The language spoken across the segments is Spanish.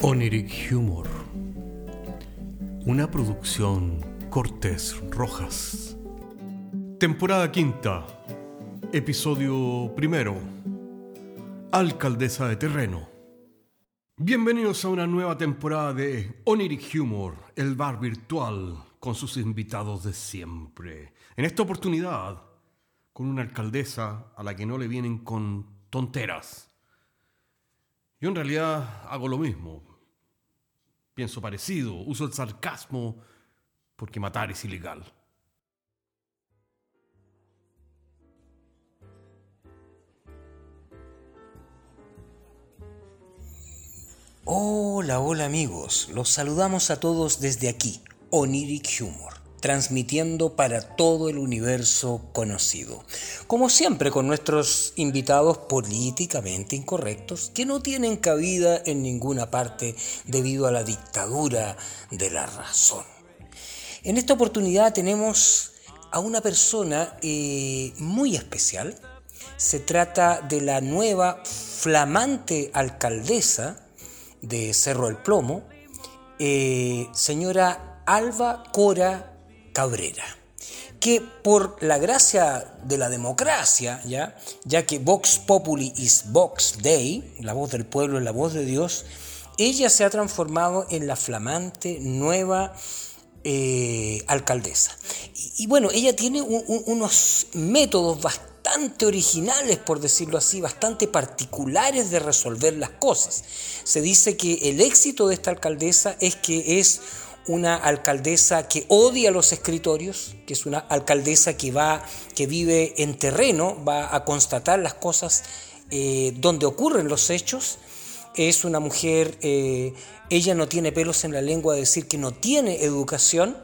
Oniric Humor. Una producción Cortés Rojas. Temporada quinta. Episodio primero. Alcaldesa de terreno. Bienvenidos a una nueva temporada de Oniric Humor, el bar virtual con sus invitados de siempre. En esta oportunidad, con una alcaldesa a la que no le vienen con tonteras. Yo en realidad hago lo mismo. Pienso parecido, uso el sarcasmo porque matar es ilegal. Hola, hola amigos, los saludamos a todos desde aquí, Oniric Humor, transmitiendo para todo el universo conocido. Como siempre con nuestros invitados políticamente incorrectos que no tienen cabida en ninguna parte debido a la dictadura de la razón. En esta oportunidad tenemos a una persona eh, muy especial. Se trata de la nueva flamante alcaldesa de Cerro el Plomo, eh, señora Alba Cora Cabrera, que por la gracia de la democracia, ya, ya que Vox Populi is Vox Dei, la voz del pueblo es la voz de Dios, ella se ha transformado en la flamante nueva eh, alcaldesa. Y, bueno, ella tiene unos métodos bastante originales, por decirlo así, bastante particulares de resolver las cosas. Se dice que el éxito de esta alcaldesa es que es una alcaldesa que odia los escritorios, que es una alcaldesa que va, que vive en terreno, va a constatar las cosas eh, donde ocurren los hechos. Es una mujer, eh, ella no tiene pelos en la lengua de decir que no tiene educación,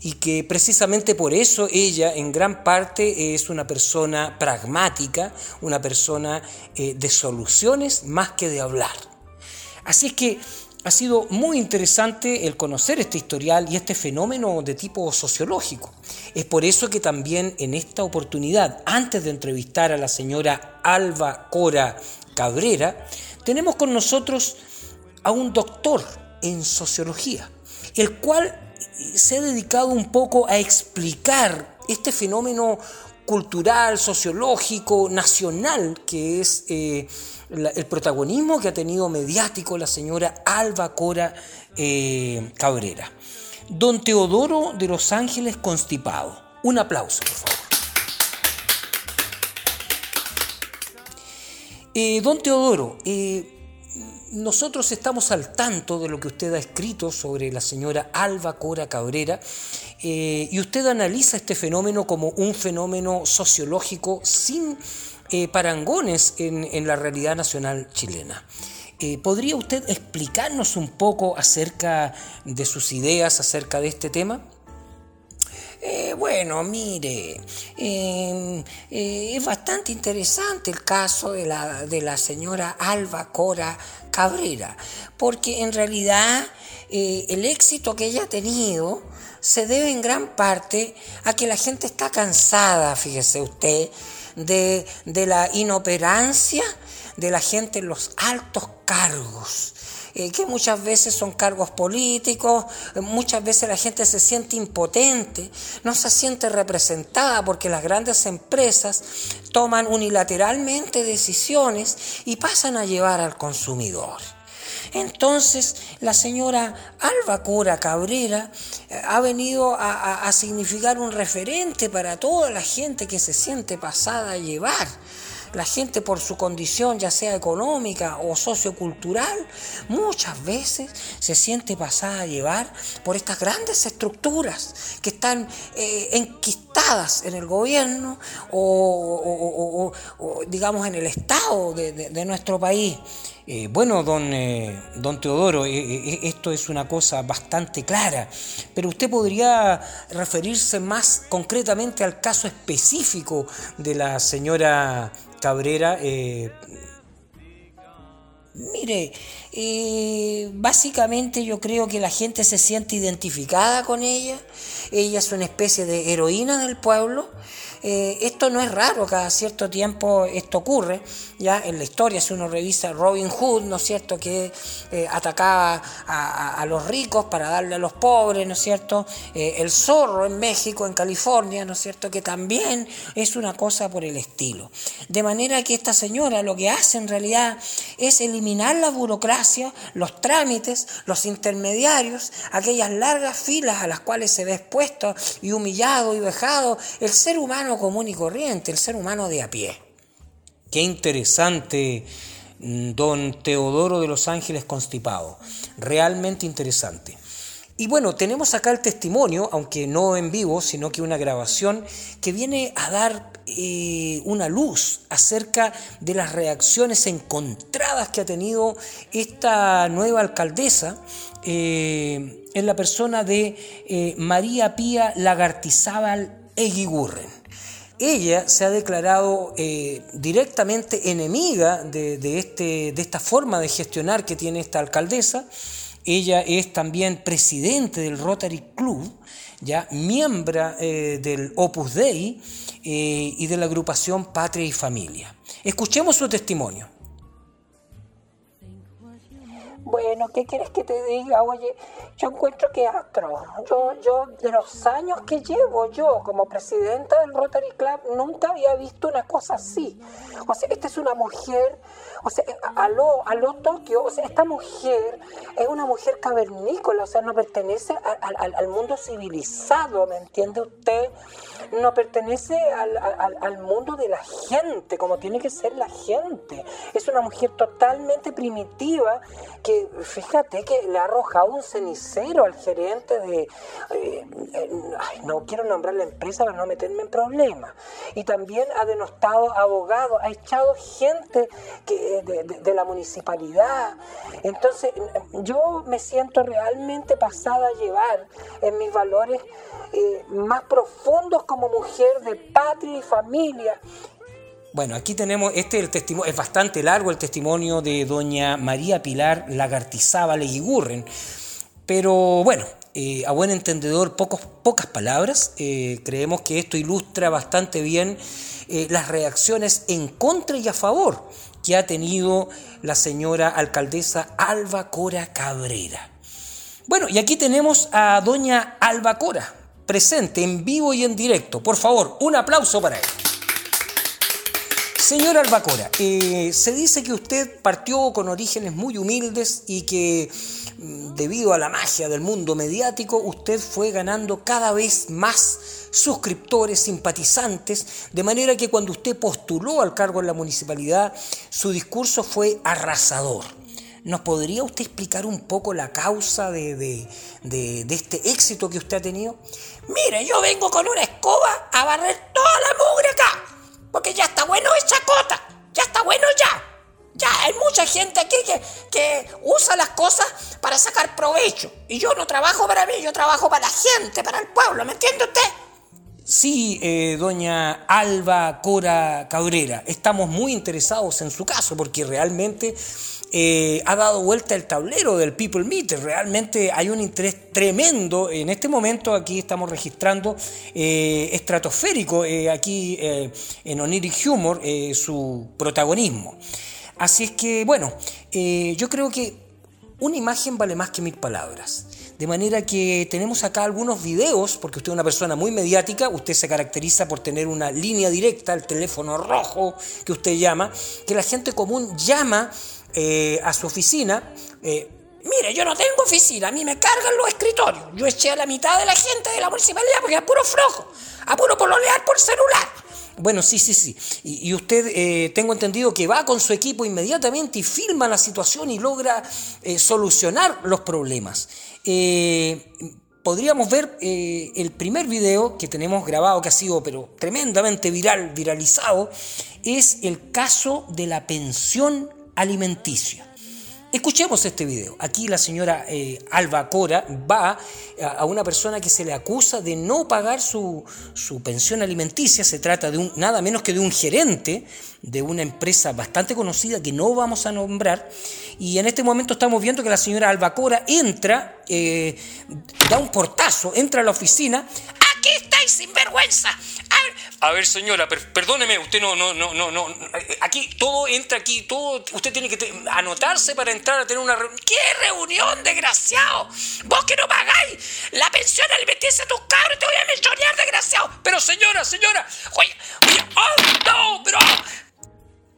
y que precisamente por eso ella en gran parte es una persona pragmática, una persona eh, de soluciones más que de hablar. Así es que ha sido muy interesante el conocer este historial y este fenómeno de tipo sociológico. Es por eso que también en esta oportunidad, antes de entrevistar a la señora Alba Cora Cabrera, tenemos con nosotros a un doctor en sociología, el cual se ha dedicado un poco a explicar este fenómeno cultural, sociológico, nacional, que es eh, el protagonismo que ha tenido mediático la señora Alba Cora eh, Cabrera. Don Teodoro de Los Ángeles Constipado. Un aplauso, por favor. Eh, don Teodoro, nosotros estamos al tanto de lo que usted ha escrito sobre la señora Alba Cora Cabrera eh, y usted analiza este fenómeno como un fenómeno sociológico sin eh, parangones en, la realidad nacional chilena. Eh, ¿Podría usted explicarnos un poco acerca de sus ideas acerca de este tema? bueno, mire, em, es bastante interesante el caso de la, de la señora Alba Cora Cabrera, porque en realidad eh, el éxito que ella ha tenido se debe en gran parte a que la gente está cansada, fíjese usted, de, de la inoperancia de la gente en los altos cargos. Eh, que muchas veces son cargos políticos, eh, muchas veces la gente se siente impotente, no se siente representada porque las grandes empresas toman unilateralmente decisiones y pasan a llevar al consumidor. Entonces, la señora Alba Cora Cabrera eh, ha venido a, a significar un referente para toda la gente que se siente pasada a llevar la gente por su condición, ya sea económica o sociocultural, muchas veces se siente pasada a llevar por estas grandes estructuras que están eh, enquistadas en el gobierno o, digamos en el Estado de, nuestro país. Eh, bueno, don, eh, don Teodoro, esto es una cosa bastante clara, pero usted podría referirse más concretamente al caso específico de la señora Cabrera, eh, Mire, eh, básicamente yo creo que la gente se siente identificada con ella. Ella es una especie de heroína del pueblo eh, esto no es raro, cada cierto tiempo esto ocurre, ya en la historia, si uno revisa Robin Hood, ¿no es cierto?, que eh, atacaba a, los ricos para darle a los pobres, ¿no es cierto?, el zorro en México, en California, ¿no es cierto?, que también es una cosa por el estilo. De manera que esta señora lo que hace en realidad es eliminar la burocracia, los trámites, los intermediarios, aquellas largas filas a las cuales se ve expuesto y humillado y vejado el ser humano común y corriente, el ser humano de a pie. Qué interesante, mm, don Teodoro de los Ángeles Constipado. Realmente interesante. Y bueno, tenemos acá el testimonio, aunque no en vivo, sino que una grabación que viene a dar eh, una luz acerca de las reacciones encontradas que ha tenido esta nueva alcaldesa eh, en la persona de eh, María Pía Lagartizábal Eguigurren ella se ha declarado directamente enemiga de, este, de esta forma de gestionar que tiene esta alcaldesa. Ella es también presidente del Rotary Club, ya miembro eh, del Opus Dei eh, y de la agrupación Patria y Familia. Escuchemos su testimonio. Bueno, ¿qué quieres que te diga? Oye, yo encuentro que atro. Yo, yo, de los años que llevo yo como presidenta del Rotary Club, nunca había visto una cosa así. O sea, esta es una mujer, o sea, aló, aló Tokio, o sea, esta mujer es una mujer cavernícola, o sea, no pertenece al mundo civilizado, ¿me entiende usted? no pertenece al, mundo de la gente, como tiene que ser la gente. Es una mujer totalmente primitiva que, fíjate, que le ha arrojado un cenicero al gerente de... Eh, no quiero nombrar la empresa para no meterme en problemas. Y también ha denostado abogados, ha echado gente que, de, la municipalidad. Entonces, yo me siento realmente pasada a llevar en mis valores eh, más profundos como mujer de patria y familia. Bueno, aquí tenemos, este el testimonio, es bastante largo el testimonio de doña María Pilar Lagartizábal Leguigurren, pero bueno, eh, a buen entendedor, pocas palabras, eh, creemos que esto ilustra bastante bien las reacciones en contra y a favor que ha tenido la señora alcaldesa Alba Cora Cabrera. Bueno, y aquí tenemos a doña Alba Cora, presente en vivo y en directo. Por favor, un aplauso para él. Señor Albacora, eh, se dice que usted partió con orígenes muy humildes y que mm, debido a la magia del mundo mediático usted fue ganando cada vez más suscriptores, simpatizantes, de manera que cuando usted postuló al cargo en la municipalidad, su discurso fue arrasador. ¿Nos podría usted explicar un poco la causa de, este éxito que usted ha tenido? Mire, yo vengo con una escoba a barrer toda la mugre acá, porque ya está bueno esa cota, ya está bueno ya. Ya, hay mucha gente aquí que, que usa las cosas para sacar provecho. Y yo no trabajo para mí, yo trabajo para la gente, para el pueblo, ¿me entiende usted? Sí, eh, doña Alba Cora Cabrera, estamos muy interesados en su caso porque realmente eh, ha dado vuelta el tablero del People Meter. Realmente hay un interés tremendo. En este momento aquí estamos registrando eh, estratosférico, eh, aquí en Oniric Humor, su protagonismo. Así es que, bueno, yo creo que una imagen vale más que mil palabras. De manera que tenemos acá algunos videos, porque usted es una persona muy mediática, usted se caracteriza por tener una línea directa, el teléfono rojo que usted llama, que la gente común llama eh, a su oficina. Eh, mire, yo no tengo oficina, a mí me cargan los escritorios. Yo eché a la mitad de la gente de la municipalidad porque es puro flojo, apuro por lear por celular. Bueno, sí, sí, sí. Y, usted, eh, tengo entendido que va con su equipo inmediatamente y filma la situación y logra solucionar los problemas. podríamos ver el primer video que tenemos grabado, que ha sido pero tremendamente viral, viralizado, es el caso de la pensión alimenticia. Escuchemos este video. Aquí la señora eh, Alba Cora va a, una persona que se le acusa de no pagar su, su, pensión alimenticia. Se trata de un, nada menos que de un gerente de una empresa bastante conocida que no vamos a nombrar. Y en este momento estamos viendo que la señora Alba Cora entra, eh, da un portazo, entra a la oficina. ¡Aquí estáis, sinvergüenza! A ver, señora, perdóneme, usted no, no, no, no, no. Aquí todo entra aquí, todo. Usted tiene que anotarse para entrar a tener una reunión. ¿Qué reunión, desgraciado? Vos que no pagáis la pensión alimenticia a tus cabros, te voy a mencionar, desgraciado. Pero señora, señora, oye, oye, oh, no, pero.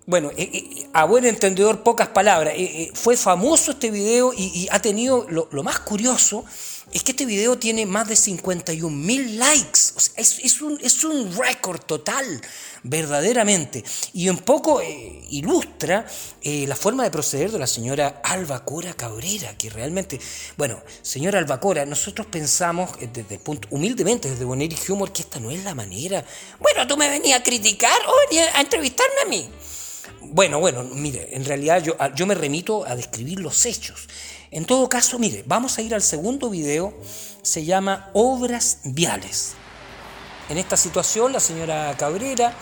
Bueno, eh, eh, a buen entendedor, pocas palabras. Eh, fue famoso este video y, ha tenido lo, lo más curioso es que este video tiene más de 51 mil likes. es, un, es un récord total, verdaderamente. Y un poco eh, ilustra eh, la forma de proceder de la señora Albacora Cabrera, que realmente, bueno, señora Albacora, nosotros pensamos eh, desde el punto, humildemente, desde Boneri Humor, que esta no es la manera. Bueno, tú me venías a criticar o venías a entrevistarme a mí. Bueno, bueno, mire, en realidad yo, yo me remito a describir los hechos. En todo caso, mire, vamos a ir al segundo video, se llama Obras Viales. En esta situación, la señora Cabrera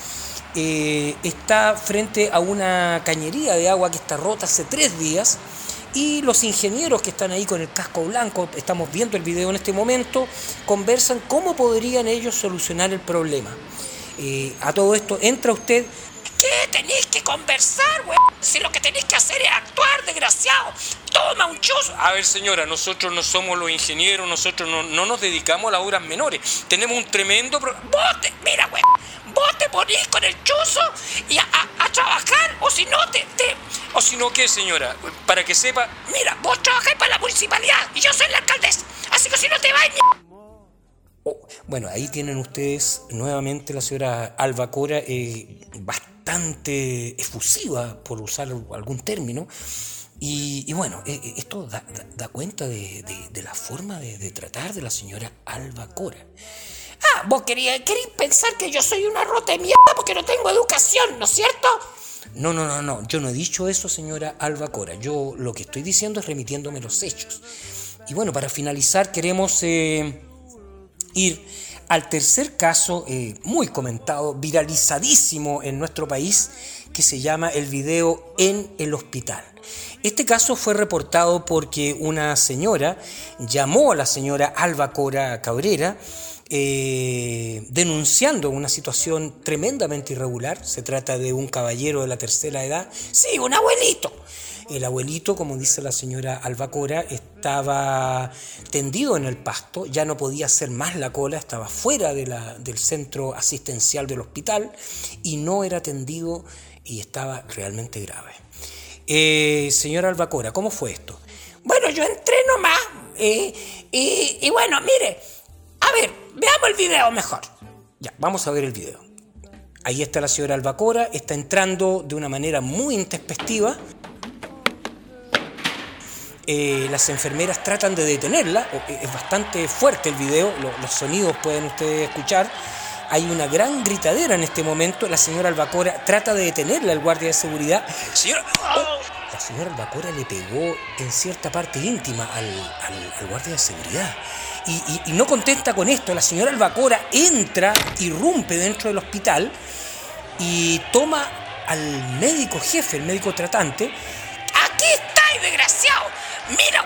eh, está frente a una cañería de agua que está rota hace tres días y los ingenieros que están ahí con el casco blanco, estamos viendo el video en este momento, conversan cómo podrían ellos solucionar el problema. Eh, a todo esto entra usted qué tenéis que conversar, güey? Si lo que tenéis que hacer es actuar, desgraciado. Toma un chuzo. A ver, señora, nosotros no somos los ingenieros, nosotros no, nos dedicamos a las obras menores. Tenemos un tremendo... Vos te... Mira, güey. Vos te ponís con el chuzo y a, trabajar, o si no, te, ¿O si no qué, señora? Para que sepa... Mira, vos trabajáis para la municipalidad y yo soy la alcaldesa. Así que si no te vas... Oh, bueno, ahí tienen ustedes nuevamente la señora Alba Cora, eh, bastante efusiva, por usar algún término. Y, bueno, eh, eh, esto da, cuenta de, la forma de, tratar de la señora Alba Cora. Ah, vos querías, pensar que yo soy una rota de mierda porque no tengo educación, ¿no es cierto? No, no, no, no, yo no he dicho eso, señora Alba Cora. Yo lo que estoy diciendo es remitiéndome los hechos. Y bueno, para finalizar queremos eh, ir al tercer caso eh, muy comentado, viralizadísimo en nuestro país, que se llama el video en el hospital. Este caso fue reportado porque una señora llamó a la señora Alba Cora Cabrera eh, denunciando una situación tremendamente irregular. Se trata de un caballero de la tercera edad, sí, un abuelito, el abuelito, como dice la señora Albacora, estaba tendido en el pasto, ya no podía hacer más la cola, estaba fuera de la, del centro asistencial del hospital y no era atendido y estaba realmente grave. Eh, señora Albacora, ¿cómo fue esto? Bueno, yo entré nomás eh, y, y bueno, mire, a ver, veamos el video mejor. Ya, vamos a ver el video. Ahí está la señora Albacora, está entrando de una manera muy intempestiva eh, las enfermeras tratan de detenerla, eh, es bastante fuerte el video, los sonidos pueden ustedes escuchar. Hay una gran gritadera en este momento, la señora Albacora trata de detenerla al guardia de seguridad. Oh, la señora Albacora le pegó en cierta parte íntima al, guardia de seguridad. Y, no contenta con esto, la señora Albacora entra, irrumpe dentro del hospital y toma al médico jefe, el médico tratante. Mira,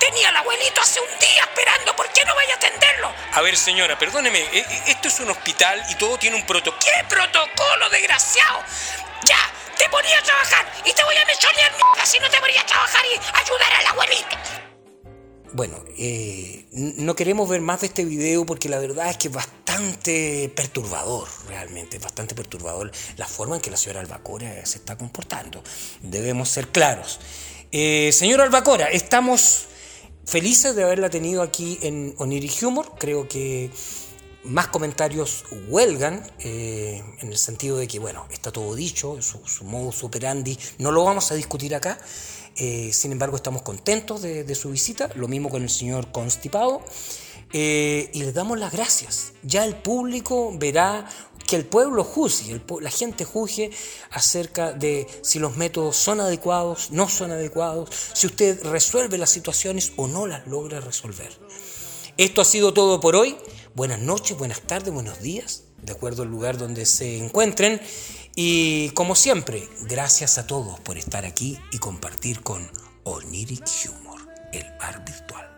tenía al abuelito hace un día esperando, ¿por qué no vaya a atenderlo? A ver, señora, perdóneme, eh, eh, esto es un hospital y todo tiene un protocolo. ¿Qué protocolo, desgraciado? Ya, te ponía a trabajar y te voy a mechonear mierda si no te ponía a trabajar y ayudar al abuelito. Bueno, eh, no queremos ver más de este video porque la verdad es que es bastante perturbador, realmente, bastante perturbador la forma en que la señora Albacora se está comportando. Debemos ser claros. Eh, señor Albacora, estamos felices de haberla tenido aquí en Oniri Humor. Creo que más comentarios huelgan, eh, en el sentido de que, bueno, está todo dicho, su, su modus operandi, no lo vamos a discutir acá. Eh, sin embargo, estamos contentos de, su visita, lo mismo con el señor Constipado. y les damos las gracias. Ya el público verá que el pueblo juzgue, la gente juzgue acerca de si los métodos son adecuados, no son adecuados, si usted resuelve las situaciones o no las logra resolver. Esto ha sido todo por hoy. Buenas noches, buenas tardes, buenos días, de acuerdo al lugar donde se encuentren. Y como siempre, gracias a todos por estar aquí y compartir con Oniric Humor, el bar virtual.